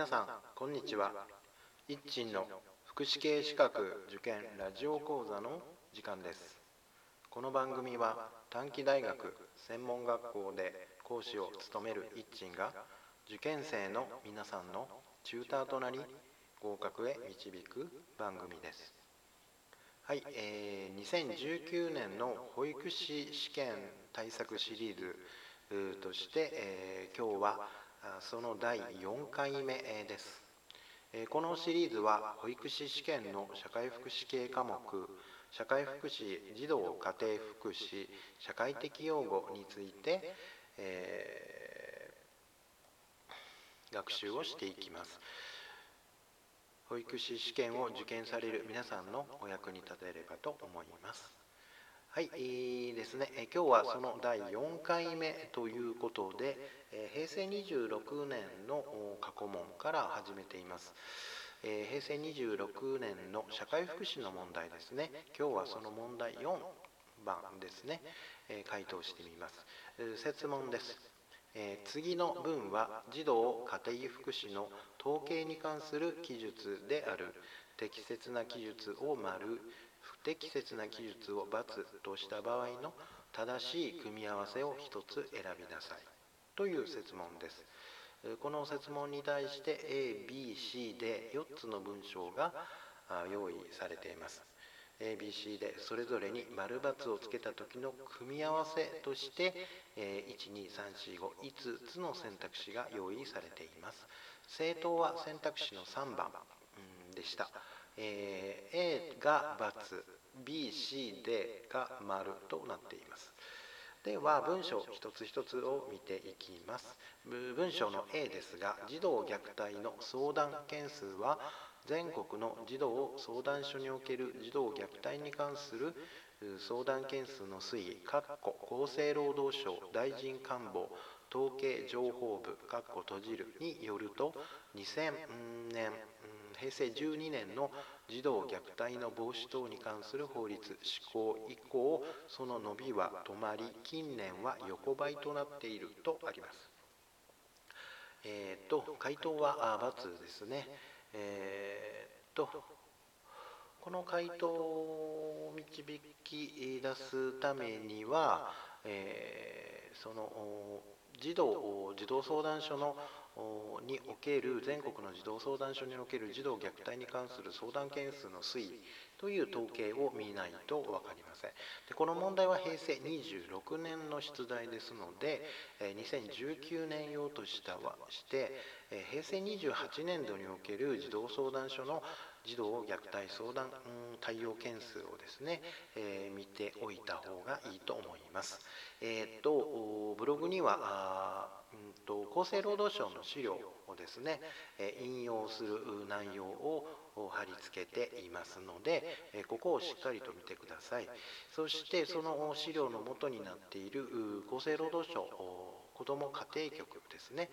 皆さんこんにちは。一鎮の福祉系資格受験ラジオ講座の時間です。この番組は短期大学専門学校で講師を務める一鎮が受験生の皆さんのチューターとなり合格へ導く番組です。はい、えー、2019年の保育士試験対策シリーズとして、えー、今日はその第4回目です。このシリーズは保育士試験の社会福祉系科目社会福祉児童家庭福祉社会的用語について、えー、学習をしていきます保育士試験を受験される皆さんのお役に立てればと思いますはい、えー、ですね、え今日はその第4回目ということで、え平成26年の過去問から始めています。え平成26年の社会福祉の問題ですね。今日はその問題4番ですね、え回答してみます。設問です。え次の文は児童家庭福祉の統計に関する記述である適切な記述を丸不適切な記述を×とした場合の正しい組み合わせを一つ選びなさいという設問です。この設問に対して A、B、C で4つの文章が用意されています。A、B、C でそれぞれに丸×をつけた時の組み合わせとして12345つの選択肢が用意されています。正答は選択肢の3番でした。えー、A が×、B、C、D が丸となっています。では文章一つ一つを見ていきます。文章の A ですが、児童虐待の相談件数は全国の児童相談所における児童虐待に関する相談件数の推移、厚生労働省大臣官房統計情報部閉じるによると2000年平成12年の児童虐待の防止等に関する法律施行以降その伸びは止まり近年は横ばいとなっているとあります。えー、と回答は×ですね。えー、とこの回答を導き出すためには、えー、その児童児童相談所のにおける全国の児童相談所における児童虐待に関する相談件数の推移という統計を見ないと分かりませんでこの問題は平成26年の出題ですので2019年用としたはして平成28年度における児童相談所の児童虐待相談対応件数をですね、え、見ておいた方がいいと思います。えー、とブログにはうんと厚生労働省の資料をですね、え引用する内容を貼り付けていますので、えここをしっかりと見てください。そしてその資料の元になっている厚生労働省子ども家庭局ですね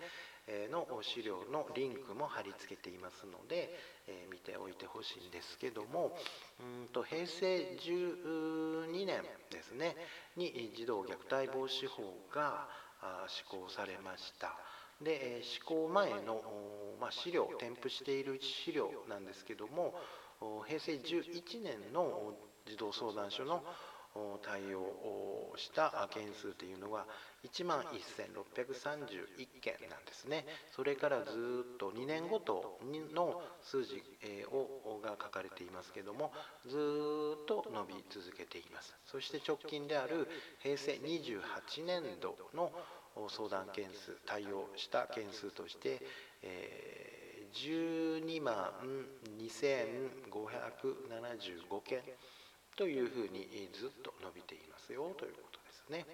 の資料のリンクも貼り付けていますので、え見ておいてほしいんですけどもうんと平成12年ですねに児童虐待防止法が施行されました。で施行前の、ま、資料添付している資料なんですけども平成11年の児童相談所の対応した件数というのが1万1631件なんですね。それからずっと2年ごとの数字をが書かれていますけどもずっと伸び続けています。そして直近である平成28年度の相談件数対応した件数として、えー、12万2575件というふうにずっよということですね。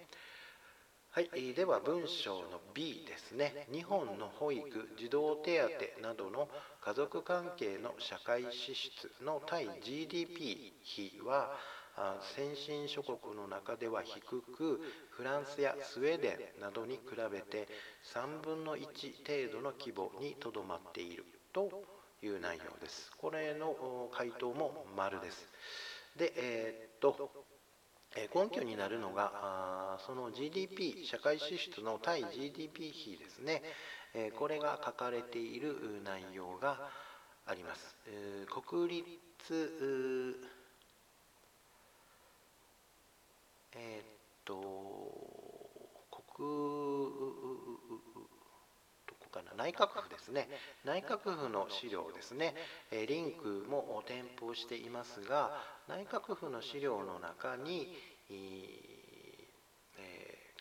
はい、では文章の B ですね。日本の保育、児童手当などの家族関係の社会支出の対 GDP 比は先進諸国の中では低くフランスやスウェーデンなどに比べて3分の1程度の規模にとどまっているという内容です。これの回答も丸です。で、えー、っと根拠になるのがその GDP 社会支出の対 GDP 比ですね、これが書かれている内容があります。国立え、っと国かな内閣府ですね。内閣府の資料ですね。リンクも添付していますが内閣府の資料の中に、え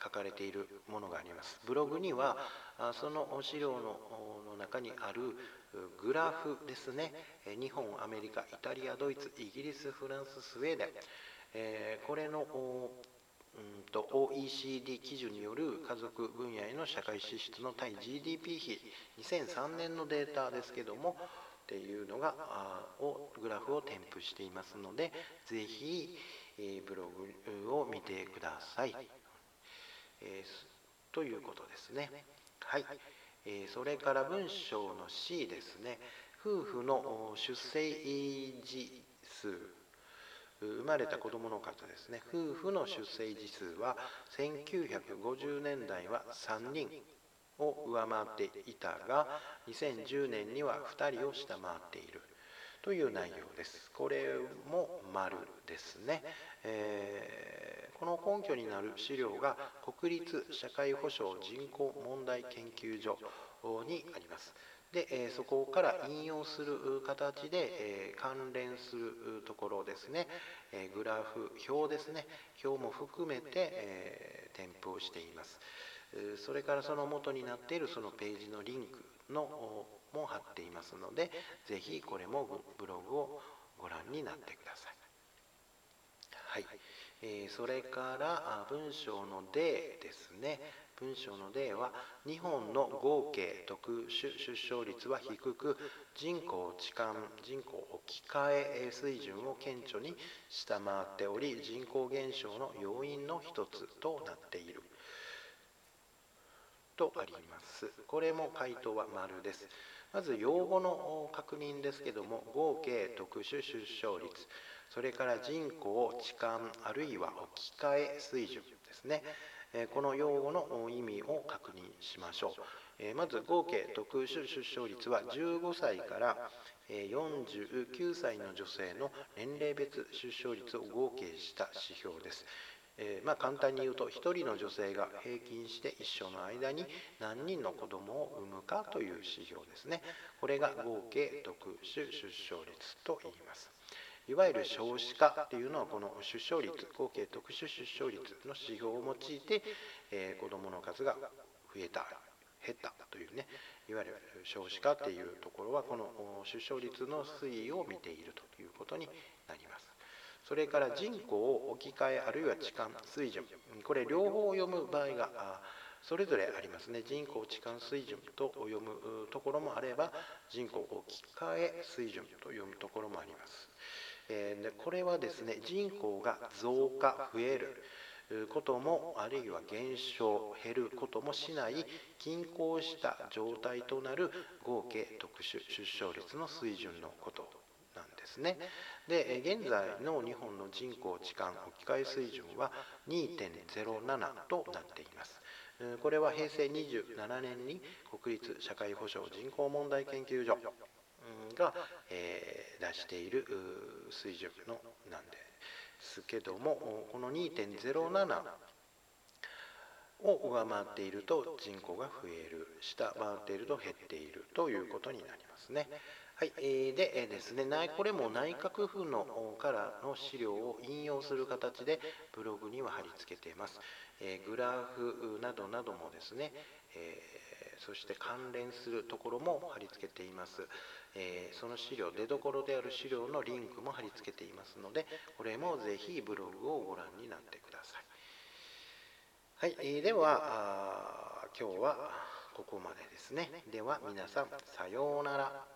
書かれているものがあります。ブログにはその資料の中にあるグラフですね。日本アメリカイタリアドイツイギリスフランススウェーデン。えー、これのうんと OECD 基準による家族分野への社会支出の対 GDP 比2003年のデータですけどもっていうのがあをグラフを添付していますのでぜひ、えー、ブログを見てください、えー、ということですね。はい、えー、それから文章の C ですね。夫婦の出生時数。生まれた子どもの数ですね夫婦の出生児数は1950年代は3人を上回っていたが2010年には2人を下回っているという内容です。これも丸ですね、えー、この根拠になる資料が国立社会保障人口問題研究所にあります。で、えそこから引用する形で、え関連するところですね、えグラフ表ですね。表も含めて、え添付をしています。それからその元になっているそのページのリンクのも貼っていますので是非これもブログをご覧になってください。はい、えー、それから文章の例ですね文章の例は日本の合計特殊出生率は低く人口置換人口置き換え水準を顕著に下回っており人口減少の要因の一つとなっている。とあります。これも回答は丸です。まず用語の確認ですけども合計特殊出生率それから人口置換あるいは置き換え水準ですね。この用語の意味を確認しましょう。まず合計特殊出生率は15歳から49歳の女性の年齢別出生率を合計した指標です。え、まあ、簡単に言うと1人の女性が平均して一生の間に何人の子供を産むかという指標ですね。これが合計特殊出生率と言います。いわゆる少子化っていうのはこの出生率合計特殊出生率の指標を用いて、えー、子どもの数が増えた減ったというねいわゆる少子化っていうところはこの出生率の推移を見ているということになります。それから人口を置き換えあるいは置換水準。これ両方読む場合がそれぞれありますね。人口置換水準と読むところもあれば人口置き換え水準と読むところもあります。これはですね人口が増加増えることもあるいは減少減ることもしない均衡した状態となる合計特殊出生率の水準のことなんですね。で現在の日本の人口置換置き換え水準は2.07となっています。これは平成27年に国立社会保障人口問題研究所が、えー、出している水準のなんですけどもこの2.07を上回っていると人口が増える下回っていると減っているということになりますね。はい、えー、で、ですね、これも内閣府のからの資料を引用する形でブログには貼り付けています。え、グラフなどなどもですね、えー、そして関連するところも貼り付けています。えー、その資料出どころである資料のリンクも貼り付けていますのでこれもぜひブログをご覧になってください。はい、えー、では今日はここまでですね。では皆さんさようなら。